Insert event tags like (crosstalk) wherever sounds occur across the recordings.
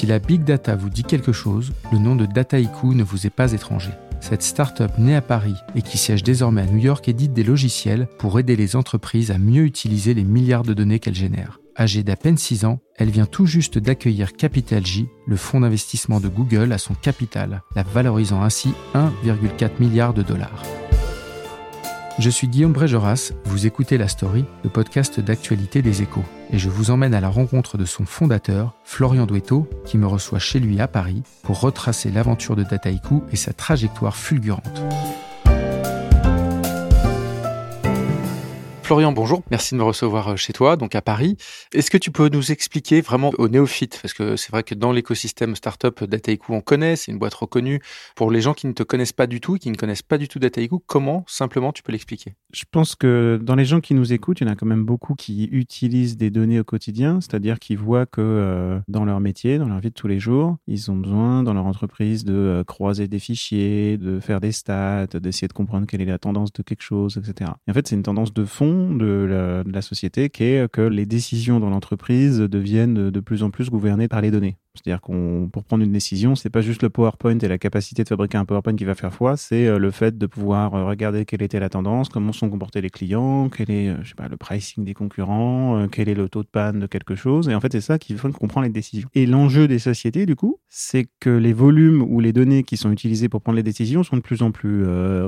Si la big data vous dit quelque chose, le nom de Dataiku ne vous est pas étranger. Cette start-up née à Paris et qui siège désormais à New York édite des logiciels pour aider les entreprises à mieux utiliser les milliards de données qu'elles génèrent. Âgée d'à peine 6 ans, elle vient tout juste d'accueillir Capital J, le fonds d'investissement de Google, à son capital, la valorisant ainsi 1,4 milliard de dollars. Je suis Guillaume Brégeras, vous écoutez La Story, le podcast d'actualité des échos, et je vous emmène à la rencontre de son fondateur, Florian Douetto, qui me reçoit chez lui à Paris pour retracer l'aventure de Dataiku et sa trajectoire fulgurante. Florian, bonjour. Merci de me recevoir euh, chez toi, donc à Paris. Est-ce que tu peux nous expliquer vraiment aux néophytes, parce que c'est vrai que dans l'écosystème startup Dataiku, on connaît, c'est une boîte reconnue. Pour les gens qui ne te connaissent pas du tout, qui ne connaissent pas du tout Dataiku, comment simplement tu peux l'expliquer? Je pense que dans les gens qui nous écoutent, il y en a quand même beaucoup qui utilisent des données au quotidien, c'est-à-dire qui voient que euh, dans leur métier, dans leur vie de tous les jours, ils ont besoin dans leur entreprise de euh, croiser des fichiers, de faire des stats, d'essayer de comprendre quelle est la tendance de quelque chose, etc. Et en fait, c'est une tendance de fond de la, société qui est que les décisions dans l'entreprise deviennent de plus en plus gouvernées par les données. C'est-à-dire qu'on, pour prendre une décision, c'est pas juste le PowerPoint et la capacité de fabriquer un PowerPoint qui va faire foi, c'est euh, le fait de pouvoir euh, regarder quelle était la tendance, comment sont comportés les clients, quel est, euh, le pricing des concurrents, quel est le taux de panne de quelque chose. Et en fait, c'est ça qui fait qu'on prend les décisions. Et l'enjeu des sociétés, du coup, c'est que les volumes ou les données qui sont utilisées pour prendre les décisions sont de plus en plus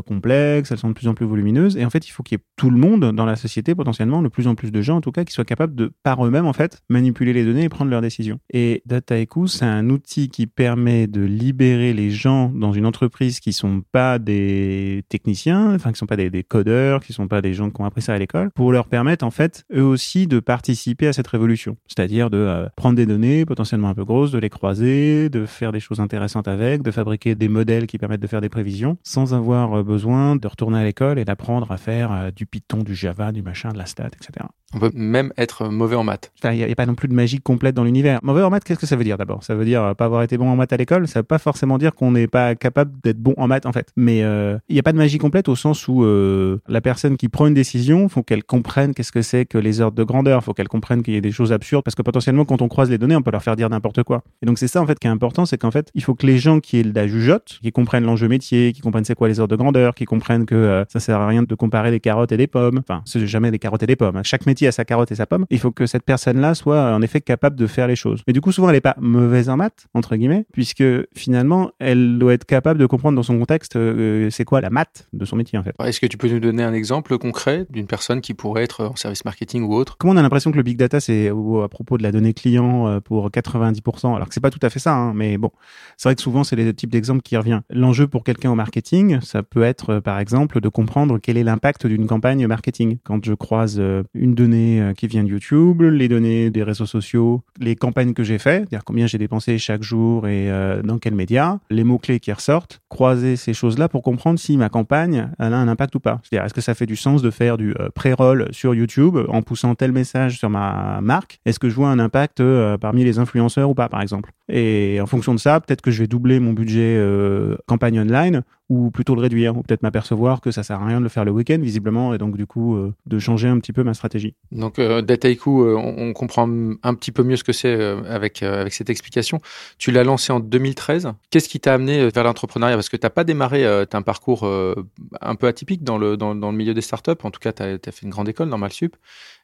complexes, elles sont de plus en plus volumineuses. Et en fait, il faut qu'il y ait tout le monde dans la société, potentiellement, de plus en plus de gens, en tout cas, qui soient capables de, par eux-mêmes, en fait, manipuler les données et prendre leurs décisions. Et Data c'est un outil qui permet de libérer les gens dans une entreprise qui sont pas des techniciens, enfin qui sont pas des, codeurs, qui sont pas des gens qui ont appris ça à l'école, pour leur permettre en fait eux aussi de participer à cette révolution. C'est-à-dire de euh, prendre des données potentiellement un peu grosses, de les croiser, de faire des choses intéressantes avec, de fabriquer des modèles qui permettent de faire des prévisions, sans avoir euh, besoin de retourner à l'école et d'apprendre à faire euh, du Python, du Java, du machin, de la stat, etc. On peut même être mauvais en maths. Il n'y a, pas non plus de magie complète dans l'univers. Mauvais en maths, qu'est-ce que ça veut dire d'abord? Ça veut dire euh, pas avoir été bon en maths à l'école? Ça veut pas forcément dire qu'on n'est pas capable d'être bon en maths en fait. Mais euh, il n'y a pas de magie complète au sens où euh, la personne qui prend une décision, faut qu'elle comprenne qu'est-ce que c'est que les ordres de grandeur. Faut qu'elle comprenne qu'il y a des choses absurdes parce que potentiellement quand on croise les données, on peut leur faire dire n'importe quoi. Et donc c'est ça en fait qui est important, c'est qu'en fait il faut que les gens qui aient la jugeote, qui comprennent l'enjeu métier, qui comprennent c'est quoi les ordres de grandeur, qui comprennent que ça sert à rien de comparer des carottes et des pommes. Enfin, c'est jamais des carottes et des pommes. Hein. Chaque métier a sa carotte et sa pomme il faut que cette personne-là soit en effet capable de faire les choses. Mais du coup, souvent, elle n'est pas mauvaise en maths, entre guillemets, puisque finalement, elle doit être capable de comprendre dans son contexte euh, c'est quoi la maths de son métier, en fait. Est-ce que tu peux nous donner un exemple concret d'une personne qui pourrait être en service marketing ou autre? Comment on a l'impression que le big data, c'est à propos de la donnée client euh, pour 90%, alors que c'est pas tout à fait ça, hein, mais bon, c'est vrai que souvent, c'est les types d'exemples qui reviennent. L'enjeu pour quelqu'un au marketing, ça peut être, euh, par exemple, de comprendre quel est l'impact d'une campagne marketing. Quand je croise une donnée qui vient de YouTube, les données des réseaux sociaux, les campagnes que j'ai fait, c'est-à-dire combien j'ai dépensé chaque jour et euh, dans quels médias, les mots-clés qui ressortent, croiser ces choses-là pour comprendre si ma campagne a un impact ou pas. C'est-à-dire, est-ce que ça fait du sens de faire du euh, pré-roll sur YouTube en poussant tel message sur ma marque? Est-ce que je vois un impact euh, parmi les influenceurs ou pas, par exemple? Et en fonction de ça, peut-être que je vais doubler mon budget campagne online ou plutôt le réduire, ou peut-être m'apercevoir que ça sert à rien de le faire le week-end, visiblement, et donc du coup, euh, de changer un petit peu ma stratégie. Donc, euh, Dataiku, euh, on, comprend un petit peu mieux ce que c'est avec, avec cette explication. Tu l'as lancé en 2013. Qu'est-ce qui t'a amené vers l'entrepreneuriat? Parce que tu n'as pas démarré, tu as un parcours un peu atypique dans le, dans, dans le milieu des startups. En tout cas, tu as, fait une grande école, Normal Sup,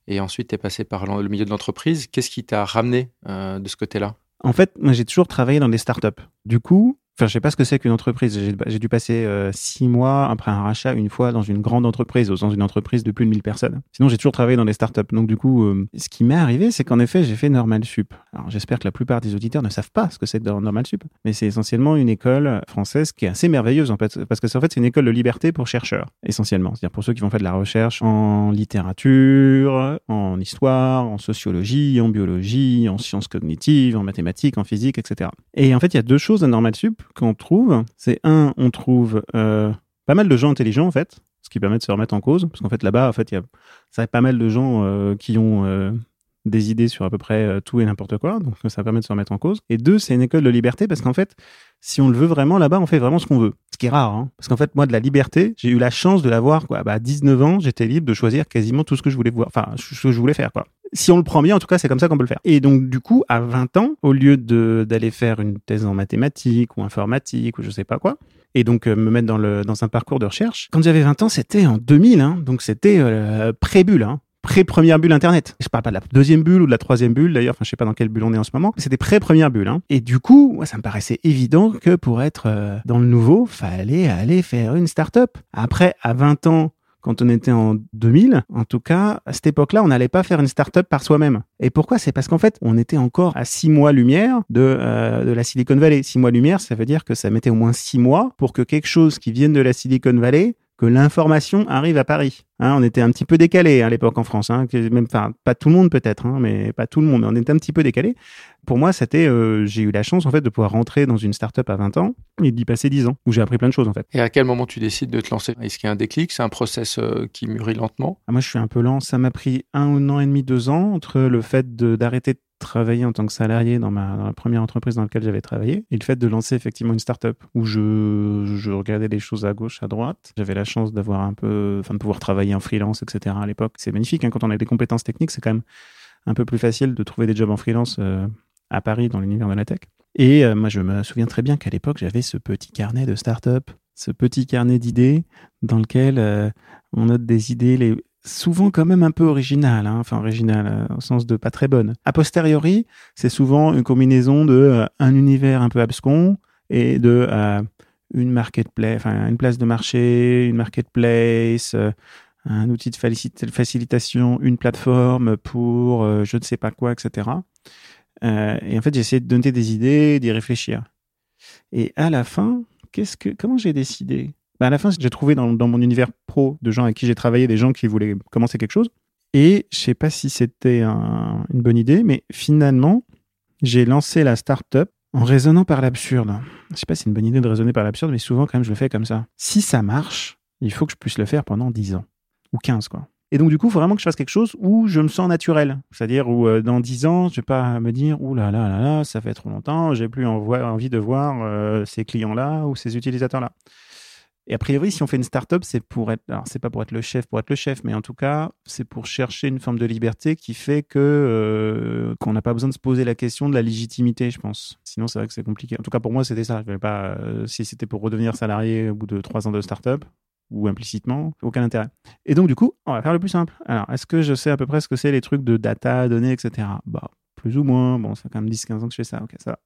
et ensuite tu es passé par le milieu de l'entreprise. Qu'est-ce qui t'a ramené de ce côté-là? En fait, moi, j'ai toujours travaillé dans des startups. Du coup, Enfin, je sais pas ce que c'est qu'une entreprise. J'ai dû passer euh, six mois après un rachat une fois dans une grande entreprise, dans une entreprise de plus de 1000 personnes. Sinon, j'ai toujours travaillé dans des startups. Donc, du coup, euh, ce qui m'est arrivé, c'est qu'en effet, j'ai fait Normal Sup. Alors, j'espère que la plupart des auditeurs ne savent pas ce que c'est Normal Sup. Mais c'est essentiellement une école française qui est assez merveilleuse, en fait. Parce que, en fait, c'est une école de liberté pour chercheurs, essentiellement. C'est-à-dire pour ceux qui vont faire de la recherche en littérature, en histoire, en sociologie, en biologie, en sciences cognitives, en mathématiques, en physique, etc. Et en fait, il y a deux choses à Normal Sup qu'on trouve, c'est un, on trouve euh, pas mal de gens intelligents en fait, ce qui permet de se remettre en cause, parce qu'en fait là-bas, en fait, il y a pas mal de gens euh, qui ont euh, des idées sur à peu près tout et n'importe quoi, donc ça permet de se remettre en cause. Et deux, c'est une école de liberté, parce qu'en fait, si on le veut vraiment là-bas, on fait vraiment ce qu'on veut. Ce qui est rare, hein. parce qu'en fait, moi, de la liberté, j'ai eu la chance de l'avoir, quoi. Bah, à 19 ans, j'étais libre de choisir quasiment tout ce que je voulais voir, enfin, ce que je voulais faire, quoi si on le prend bien, en tout cas, c'est comme ça qu'on peut le faire. Et donc, du coup, à 20 ans, au lieu de d'aller faire une thèse en mathématiques ou informatique ou je sais pas quoi, et donc euh, me mettre dans, le, dans un parcours de recherche, quand j'avais 20 ans, c'était en 2000, hein, donc c'était euh, pré-bulle, hein, pré-première bulle Internet. Je parle pas de la deuxième bulle ou de la troisième bulle, d'ailleurs, enfin, je sais pas dans quelle bulle on est en ce moment, c'était pré-première bulle. Hein. Et du coup, ça me paraissait évident que pour être euh, dans le nouveau, fallait aller faire une start-up. Après, à 20 ans, quand on était en 2000, en tout cas, à cette époque-là, on n'allait pas faire une start-up par soi-même. Et pourquoi? C'est parce qu'en fait, on était encore à six mois lumière de, euh, de la Silicon Valley. Six mois lumière, ça veut dire que ça mettait au moins six mois pour que quelque chose qui vienne de la Silicon Valley que l'information arrive à Paris. Hein, on était un petit peu décalé à l'époque en France, hein, même pas tout le monde peut-être, hein, mais pas tout le monde, mais on était un petit peu décalé. Pour moi, c'était, euh, j'ai eu la chance en fait de pouvoir rentrer dans une start-up à 20 ans et d'y passer 10 ans, où j'ai appris plein de choses en fait. Et à quel moment tu décides de te lancer? Est-ce qu'il y a un déclic? C'est un process euh, qui mûrit lentement? Ah, Moi, je suis un peu lent. Ça m'a pris un an et demi, deux ans entre le fait d'arrêter de travailler en tant que salarié dans, ma, dans la première entreprise dans laquelle j'avais travaillé et le fait de lancer effectivement une start-up où je, je regardais les choses à gauche, à droite. J'avais la chance d'avoir un peu, enfin de pouvoir travailler en freelance, etc. à l'époque. C'est magnifique hein, quand on a des compétences techniques, c'est quand même un peu plus facile de trouver des jobs en freelance euh, à Paris dans l'univers de la tech. Et euh, moi, je me souviens très bien qu'à l'époque, j'avais ce petit carnet de start-up, ce petit carnet d'idées dans lequel euh, on note des idées souvent quand même un peu original, hein, enfin original euh, au sens de pas très bonne. A posteriori, c'est souvent une combinaison de un univers un peu abscon et de une marketplace, enfin une place de marché, une marketplace, un outil de facilitation, une plateforme pour je ne sais pas quoi, etc. et en fait, j'ai essayé de donner des idées, d'y réfléchir. Et à la fin, qu'est-ce que, comment j'ai décidé? Bah, à la fin, j'ai trouvé dans, mon univers pro de gens avec qui j'ai travaillé des gens qui voulaient commencer quelque chose. Et je sais pas si c'était une bonne idée, mais finalement, j'ai lancé la startup en raisonnant par l'absurde. Je sais pas si c'est une bonne idée de raisonner par l'absurde, mais souvent, quand même, je le fais comme ça. Si ça marche, il faut que je puisse le faire pendant 10 ans. Ou 15, quoi. Et donc, du coup, il faut vraiment que je fasse quelque chose où je me sens naturel. C'est-à-dire où, euh, dans 10 ans, je vais pas me dire, ouh là là là là, ça fait trop longtemps, j'ai plus envie de voir euh, ces clients-là ou ces utilisateurs-là. Et a priori, si on fait une start-up, c'est pour être, alors c'est pas pour être le chef, pour être le chef, mais en tout cas, c'est pour chercher une forme de liberté qui fait que euh, qu'on n'a pas besoin de se poser la question de la légitimité, je pense. Sinon, c'est vrai que c'est compliqué. En tout cas, pour moi, c'était ça. Je vais pas, si c'était pour redevenir salarié au bout de trois ans de start-up ou implicitement, aucun intérêt. Et donc, du coup, on va faire le plus simple. Alors, est-ce que je sais à peu près ce que c'est les trucs de data, données, etc. Bah, plus ou moins. Bon, ça fait quand même 10-15 ans que je fais ça. Ok, ça.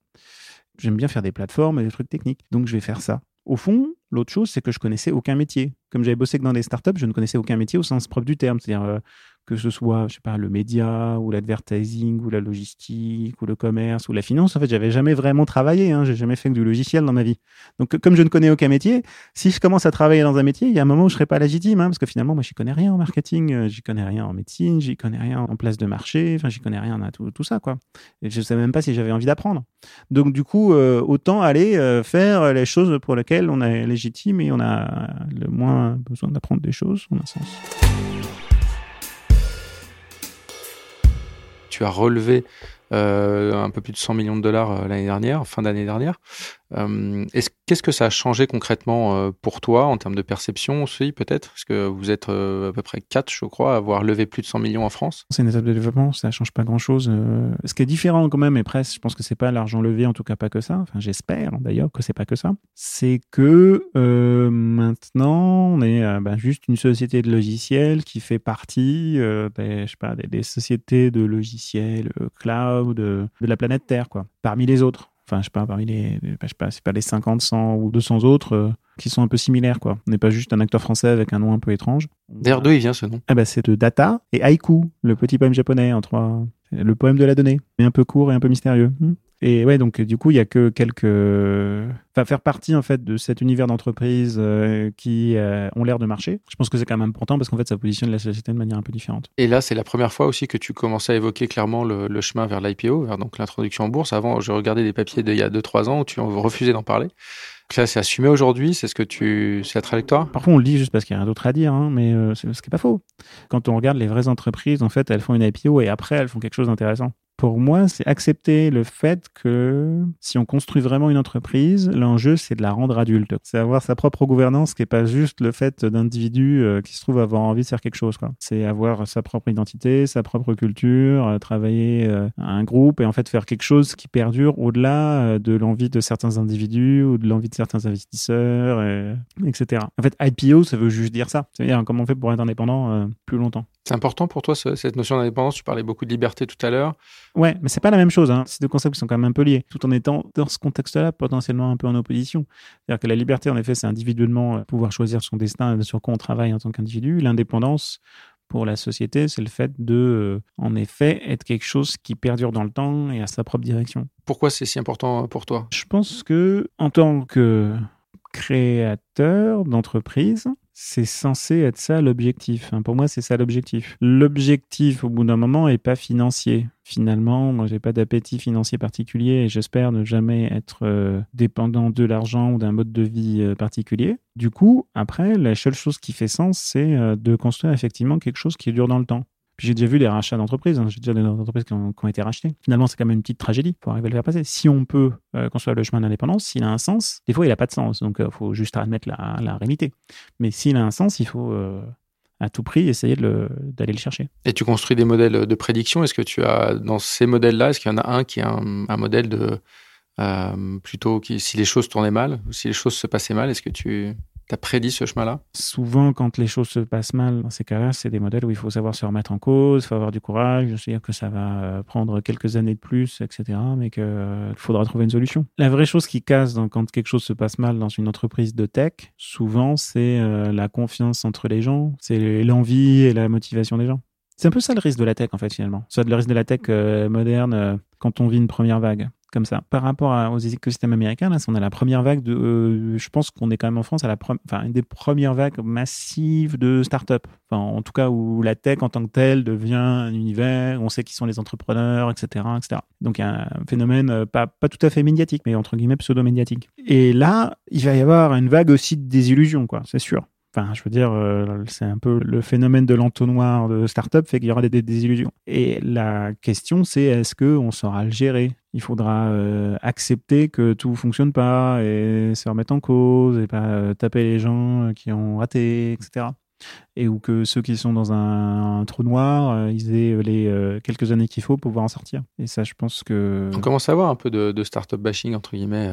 J'aime bien faire des plateformes et des trucs techniques. Donc, je vais faire ça. Au fond, l'autre chose, c'est que je connaissais aucun métier. Comme j'avais bossé que dans des startups, je ne connaissais aucun métier au sens propre du terme. C'est-à-dire, euh, que ce soit, je sais pas, le média ou l'advertising ou la logistique ou le commerce ou la finance. En fait, j'avais jamais vraiment travaillé. Hein, j'ai jamais fait que du logiciel dans ma vie. Donc, comme je ne connais aucun métier, si je commence à travailler dans un métier, il y a un moment où je serai pas légitime, hein, parce que finalement, moi, j'y connais rien en marketing, euh, j'y connais rien en médecine, j'y connais rien en place de marché, enfin, j'y connais rien à tout, ça, quoi. Et je sais même pas si j'avais envie d'apprendre. Donc, du coup, euh, autant aller faire les choses pour lesquelles on est et on a le moins besoin d'apprendre des choses, en un sens. tu as relevé un peu plus de 100 millions de dollars euh, l'année dernière, fin d'année dernière. Euh, qu'est-ce que ça a changé concrètement euh, pour toi en termes de perception aussi peut-être? Parce que vous êtes euh, à peu près 4, je crois, à avoir levé plus de 100 millions en France. C'est une étape de développement, ça change pas grand-chose. Ce qui est différent quand même, et presque, je pense que c'est pas l'argent levé, en tout cas pas que ça. Enfin, j'espère d'ailleurs que c'est pas que ça. C'est que maintenant, on est bah, juste une société de logiciels qui fait partie des sociétés de logiciels cloud toi ou de, de la planète Terre, quoi, parmi les autres. Enfin, je sais pas, parmi les, je sais pas, c'est pas les 50, 100 ou 200 autres euh, qui sont un peu similaires, quoi. On n'est pas juste un acteur français avec un nom un peu étrange. D'ailleurs, d'où il vient ce nom? Ah bah, c'est de Data et Haiku, le petit poème japonais en trois, le poème de la donnée, mais un peu court et un peu mystérieux. Hmm. Et ouais, donc du coup, il y a que quelques, enfin, faire partie en fait de cet univers d'entreprise euh, qui euh, ont l'air de marcher. Je pense que c'est quand même important parce qu'en fait, ça positionne la société de manière un peu différente. Et là, c'est la première fois aussi que tu commençais à évoquer clairement le, le chemin vers l'IPO, vers donc l'introduction en bourse. Avant, je regardais des papiers d'il y a 2-3 ans où tu refusais d'en parler. Donc là, c'est assumé aujourd'hui, c'est ce que tu, c'est la trajectoire? Parfois, on le dit juste parce qu'il y a rien d'autre à dire, hein, mais euh, c'est ce qui est pas faux. Quand on regarde les vraies entreprises, en fait, elles font une IPO et après, elles font quelque chose d'intéressant pour moi, c'est accepter le fait que si on construit vraiment une entreprise, l'enjeu, c'est de la rendre adulte. C'est avoir sa propre gouvernance qui n'est pas juste le fait d'individus euh, qui se trouvent avoir envie de faire quelque chose. C'est avoir sa propre identité, sa propre culture, euh, travailler à euh, un groupe et en fait faire quelque chose qui perdure au-delà de l'envie de certains individus ou de l'envie de certains investisseurs, etc. En fait, IPO, ça veut juste dire ça. C'est-à-dire comment on fait pour être indépendant plus longtemps. C'est important pour toi, cette notion d'indépendance? Tu parlais beaucoup de liberté tout à l'heure. Ouais, mais c'est pas la même chose. Hein. C'est deux concepts qui sont quand même un peu liés, tout en étant dans ce contexte-là potentiellement un peu en opposition. C'est-à-dire que la liberté, en effet, c'est individuellement euh, pouvoir choisir son destin sur quoi on travaille en tant qu'individu. L'indépendance, pour la société, c'est le fait de, euh, en effet, être quelque chose qui perdure dans le temps et à sa propre direction. Pourquoi c'est si important pour toi? Je pense que, en tant que créateur d'entreprise, c'est censé être ça l'objectif. Pour moi, c'est ça l'objectif. L'objectif, au bout d'un moment, est pas financier. Finalement, moi, j'ai pas d'appétit financier particulier et j'espère ne jamais être euh, dépendant de l'argent ou d'un mode de vie euh, particulier. Du coup, après, la seule chose qui fait sens, c'est euh, de construire effectivement quelque chose qui dure dans le temps j'ai déjà vu des rachats d'entreprises, hein. j'ai déjà des entreprises qui ont, été rachetées. Finalement, c'est quand même une petite tragédie pour arriver à le faire passer. Si on peut euh, construire le chemin d'indépendance, s'il a un sens, des fois, il n'a pas de sens. Donc, il euh, faut juste admettre la, réalité. Mais s'il a un sens, il faut euh, à tout prix essayer d'aller le, chercher. Et tu construis des modèles de prédiction. Est-ce que tu as, dans ces modèles-là, est-ce qu'il y en a un qui est un, modèle de. plutôt si les choses tournaient mal, ou si les choses se passaient mal, est-ce que tu tu prédit ce chemin-là? Souvent, quand les choses se passent mal, dans ces cas-là, c'est des modèles où il faut savoir se remettre en cause, il faut avoir du courage, je sais que ça va euh, prendre quelques années de plus, etc., mais qu'il euh, faudra trouver une solution. La vraie chose qui casse quand quelque chose se passe mal dans une entreprise de tech, souvent, c'est euh, la confiance entre les gens, c'est l'envie et la motivation des gens. C'est un peu ça le risque de la tech, en fait, finalement. C'est le risque de la tech moderne quand on vit une première vague comme ça. Par rapport aux écosystèmes américains, là, on a la première vague de. Euh, je pense qu'on est quand même en France à la enfin, une des premières vagues massives de start-up. Enfin, en tout cas, où la tech en tant que telle devient un univers, on sait qui sont les entrepreneurs, etc. etc. Donc, un phénomène euh, pas, tout à fait médiatique, mais entre guillemets pseudo-médiatique. Et là, il va y avoir une vague aussi de désillusion, quoi, c'est sûr. Enfin, je veux dire, euh, c'est un peu le phénomène de l'entonnoir de start-up fait qu'il y aura des, désillusions. Et la question, c'est est-ce qu'on saura le gérer? Il faudra euh, accepter que tout fonctionne pas et se remettre en cause et pas euh, taper les gens qui ont raté, etc. Et ou que ceux qui sont dans un, trou noir, ils aient les quelques années qu'il faut pour pouvoir en sortir. Et ça, je pense que. On commence à avoir un peu de, de start-up bashing, entre guillemets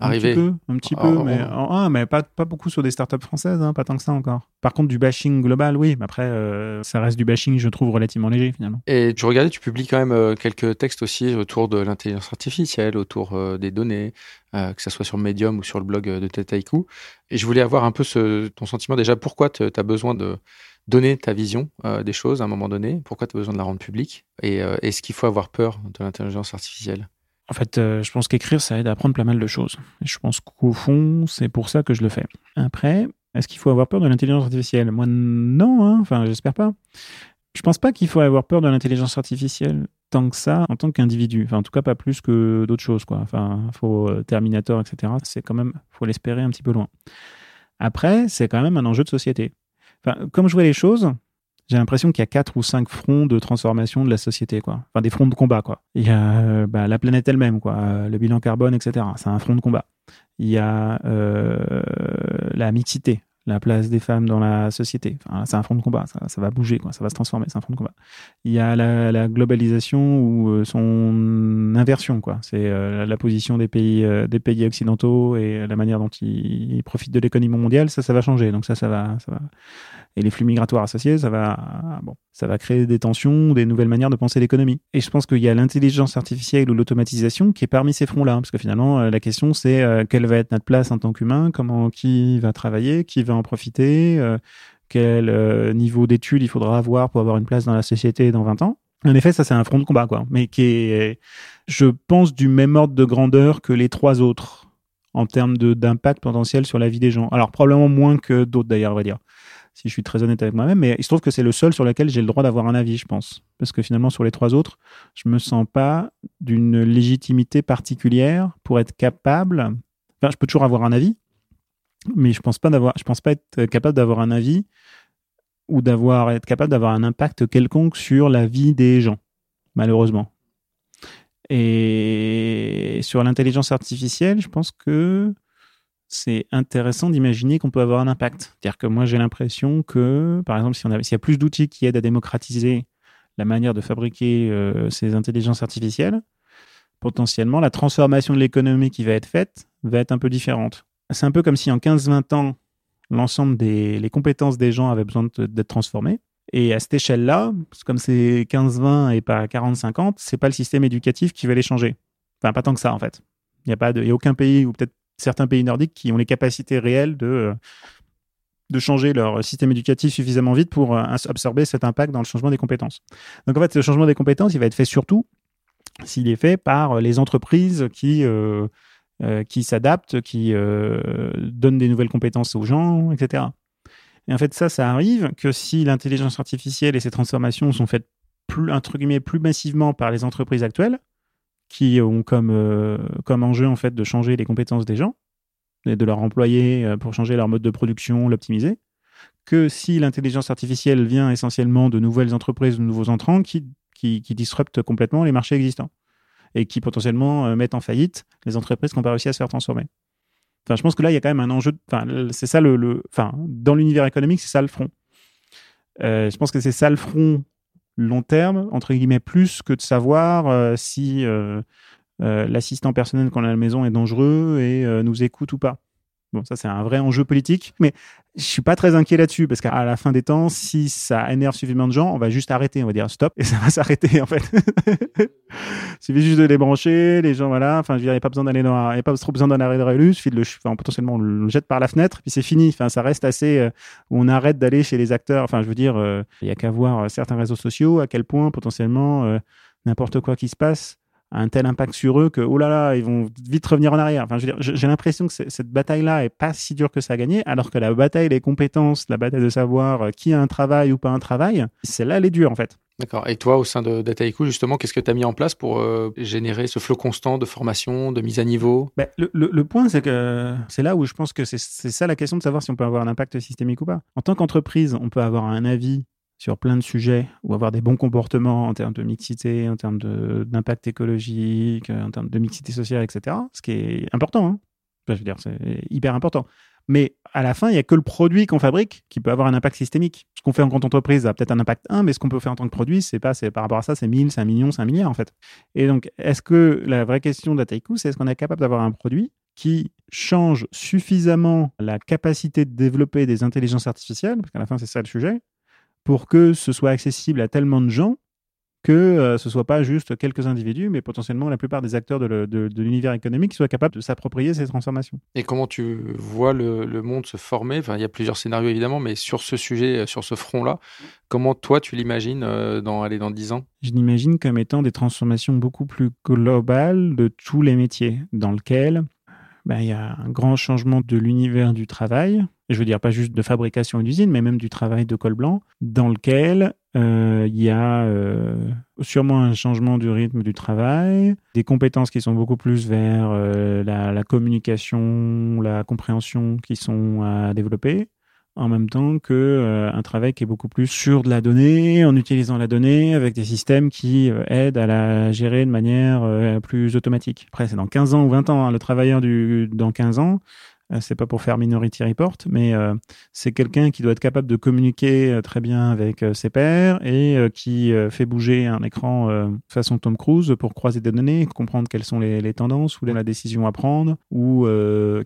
un petit peu, un petit peu, mais, ah, mais pas, pas beaucoup sur des startups françaises, hein, pas tant que ça encore. Par contre, du bashing global, oui, mais après, euh, ça reste du bashing, je trouve, relativement léger finalement. Et tu regardais, tu publies quand même euh, quelques textes aussi autour de l'intelligence artificielle, autour euh, des données, que ce soit sur Medium ou sur le blog de Tetaiku. Et je voulais avoir un peu ce, ton sentiment déjà, pourquoi tu as besoin de donner ta vision des choses à un moment donné, pourquoi tu as besoin de la rendre publique, et est-ce qu'il faut avoir peur de l'intelligence artificielle? En fait, euh, je pense qu'écrire, ça aide à apprendre plein mal de choses. Je pense qu'au fond, c'est pour ça que je le fais. Après, est-ce qu'il faut avoir peur de l'intelligence artificielle? Moi, non. Hein. Enfin, j'espère pas. Je pense pas qu'il faut avoir peur de l'intelligence artificielle tant que ça en tant qu'individu. Enfin, en tout cas, pas plus que d'autres choses. Quoi. Enfin, faut euh, Terminator, etc. C'est quand même, faut l'espérer un petit peu loin. Après, c'est quand même un enjeu de société. Enfin, comme je vois les choses, j'ai l'impression qu'il y a quatre ou cinq fronts de transformation de la société, quoi. Enfin, des fronts de combat, quoi. Il y a euh, bah, la planète elle-même, quoi, euh, le bilan carbone, etc. C'est un front de combat. Il y a euh, la mixité, la place des femmes dans la société. Enfin, c'est un front de combat, ça, va bouger, quoi. ça va se transformer, c'est un front de combat. Il y a la, la globalisation ou son inversion, quoi. C'est la position des pays, des pays occidentaux et la manière dont ils, ils profitent de l'économie mondiale, ça, ça va changer. Donc ça, ça va, ça va Et les flux migratoires associés, ça va, bon, ça va créer des tensions, des nouvelles manières de penser l'économie. Et je pense qu'il y a l'intelligence artificielle ou l'automatisation qui est parmi ces fronts-là, parce que finalement, euh, la question c'est euh, quelle va être notre place en tant qu'humain, comment, qui va travailler, qui va en profiter, euh, quel niveau d'études il faudra avoir pour avoir une place dans la société dans 20 ans. En effet, ça c'est un front de combat, quoi, mais qui est, je pense, du même ordre de grandeur que les trois autres en termes d'impact potentiel sur la vie des gens. Alors probablement moins que d'autres d'ailleurs, on va dire si je suis très honnête avec moi-même. Mais il se trouve que c'est le seul sur lequel j'ai le droit d'avoir un avis, je pense. Parce que finalement, sur les trois autres, je me sens pas d'une légitimité particulière pour être capable. Enfin, je peux toujours avoir un avis, mais je pense pense pas être capable d'avoir un avis ou d'avoir être capable d'avoir un impact quelconque sur la vie des gens, malheureusement. Et sur l'intelligence artificielle, je pense que c'est intéressant d'imaginer qu'on peut avoir un impact. C'est-à-dire que moi, j'ai l'impression que, par exemple, s'il y a plus d'outils qui aident à démocratiser la manière de fabriquer euh, ces intelligences artificielles, potentiellement, la transformation de l'économie qui va être faite va être un peu différente. C'est un peu comme si en 15-20 ans, l'ensemble des les compétences des gens avaient besoin d'être transformées. Et à cette échelle-là, comme c'est 15-20 et pas 40-50, c'est pas le système éducatif qui va les changer. Enfin, pas tant que ça, en fait. Il n'y a, aucun pays, ou peut-être certains pays nordiques qui ont les capacités réelles de, euh, de changer leur système éducatif suffisamment vite pour euh, absorber cet impact dans le changement des compétences. Donc en fait, le changement des compétences, il va être fait surtout s'il est fait par les entreprises qui, euh, qui s'adaptent, qui donnent des nouvelles compétences aux gens, etc. Et en fait, ça, ça arrive que si l'intelligence artificielle et ses transformations sont faites plus, entre guillemets, plus massivement par les entreprises actuelles, qui ont comme, euh, comme enjeu en fait de changer les compétences des gens et de leur employer euh, pour changer leur mode de production, l'optimiser, que si l'intelligence artificielle vient essentiellement de nouvelles entreprises, de nouveaux entrants qui, qui, disruptent complètement les marchés existants et qui potentiellement euh, mettent en faillite les entreprises qui n'ont pas réussi à se faire transformer. Enfin, je pense que là, il y a quand même un enjeu. Enfin, c'est ça le, le, Enfin, dans l'univers économique, c'est ça le front. je pense que c'est ça le front long terme, entre guillemets, plus que de savoir euh, si euh, euh, l'assistant personnel qu'on a à la maison est dangereux et nous écoute ou pas. Bon, ça, c'est un vrai enjeu politique. Mais je suis pas très inquiet là-dessus parce qu'à la fin des temps, si ça énerve suffisamment de gens, on va juste arrêter. On va dire stop et ça va (laughs) s'arrêter, en fait. (laughs) Il suffit juste de les brancher. Les gens, voilà. Enfin, je veux dire, il n'y a pas besoin d'aller dans, il a pas trop besoin d'un arrêt de relus. le, enfin, potentiellement, on le jette par la fenêtre puis c'est fini. Enfin, ça reste assez, euh, on arrête d'aller chez les acteurs. Enfin, je veux dire, euh, il y a qu'à voir certains réseaux sociaux, à quel point potentiellement, euh, n'importe quoi qui se passe, un tel impact sur eux que, oh là là, ils vont vite revenir en arrière. Enfin, j'ai l'impression que cette bataille-là est pas si dure que ça à gagner, alors que la bataille des compétences, la bataille de savoir euh, qui a un travail ou pas un travail, celle-là, elle est dure, en fait. D'accord. Et toi, au sein de Dataiku, justement, qu'est-ce que tu as mis en place pour euh, générer ce flot constant de formation, de mise à niveau? Ben, le, le, point, c'est que c'est là où je pense que c'est ça la question de savoir si on peut avoir un impact systémique ou pas. En tant qu'entreprise, on peut avoir un avis sur plein de sujets ou avoir des bons comportements en termes de mixité, en termes d'impact écologique, en termes de mixité sociale, etc. Ce qui est important. Hein. je veux dire, c'est hyper important. Mais à la fin, il n'y a que le produit qu'on fabrique qui peut avoir un impact systémique. Ce qu'on fait en compte entreprise a peut-être un impact 1, mais ce qu'on peut faire en tant que produit, c'est pas, par rapport à ça, c'est 1000, c'est un million, c'est un milliard en fait. Et donc, est-ce que la vraie question d'Ataiku, c'est est-ce qu'on est capable d'avoir un produit qui change suffisamment la capacité de développer des intelligences artificielles, parce qu'à la fin, c'est ça le sujet, pour que ce soit accessible à tellement de gens que euh, ce ne soit pas juste quelques individus, mais potentiellement la plupart des acteurs de, l'univers économique qui soient capables de s'approprier ces transformations. Et comment tu vois le, monde se former? Enfin, Il y a plusieurs scénarios évidemment, mais sur ce sujet, euh, sur ce front-là, comment toi tu l'imagines euh, dans, aller dans 10 ans? Je l'imagine comme étant des transformations beaucoup plus globales de tous les métiers, dans lesquels ben, il y a un grand changement de l'univers du travail, je veux dire pas juste de fabrication d'usine, mais même du travail de col blanc, dans lequel euh, il y a euh, sûrement un changement du rythme du travail, des compétences qui sont beaucoup plus vers euh, la, la, communication, la compréhension qui sont à développer, en même temps que euh, un travail qui est beaucoup plus sur de la donnée, en utilisant la donnée avec des systèmes qui euh, aident à la gérer de manière euh, plus automatique. Après, c'est dans 15 ans ou 20 ans, hein, le travailleur du dans 15 ans, c'est pas pour faire Minority Report, mais euh, c'est quelqu'un qui doit être capable de communiquer euh, très bien avec ses pairs et qui fait bouger un écran façon Tom Cruise pour croiser des données, comprendre quelles sont les, tendances ou la décision à prendre ou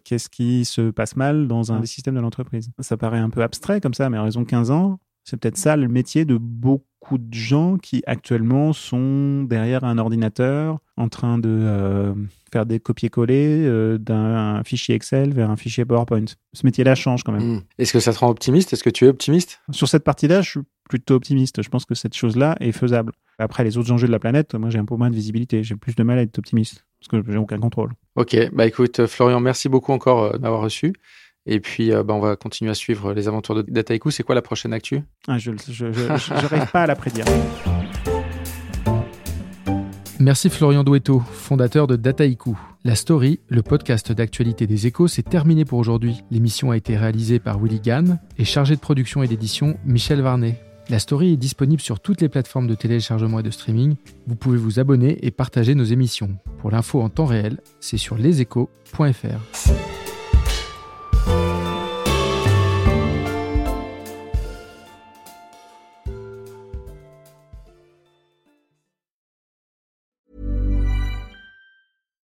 qu'est-ce qui se passe mal dans un des systèmes de l'entreprise. Ça paraît un peu abstrait comme ça, mais à raison de 15 ans, c'est peut-être ça le métier de beaucoup de gens qui actuellement sont derrière un ordinateur en train de faire des copier-coller euh, d'un fichier Excel vers un fichier PowerPoint. Ce métier-là change quand même. Hmm. Est-ce que ça te rend optimiste? Est-ce que tu es optimiste? Sur cette partie-là, je suis plutôt optimiste. Je pense que cette chose-là est faisable. Après, les autres enjeux de la planète, moi, j'ai un peu moins de visibilité. J'ai plus de mal à être optimiste parce que j'ai aucun contrôle. Ok, bah écoute, Florian, merci beaucoup encore euh, d'avoir reçu. Et puis, euh, bah, on va continuer à suivre les aventures de Dataiku. C'est quoi la prochaine actu? Ah, Je n'arrive pas à la prédire. Merci Florian Douetto, fondateur de Dataiku. La story, le podcast d'actualité des échos, c'est terminé pour aujourd'hui. L'émission a été réalisée par Willy Gann et chargé de production et d'édition Michel Varnet. La story est disponible sur toutes les plateformes de téléchargement et de streaming. Vous pouvez vous abonner et partager nos émissions. Pour l'info en temps réel, c'est sur leséchos.fr.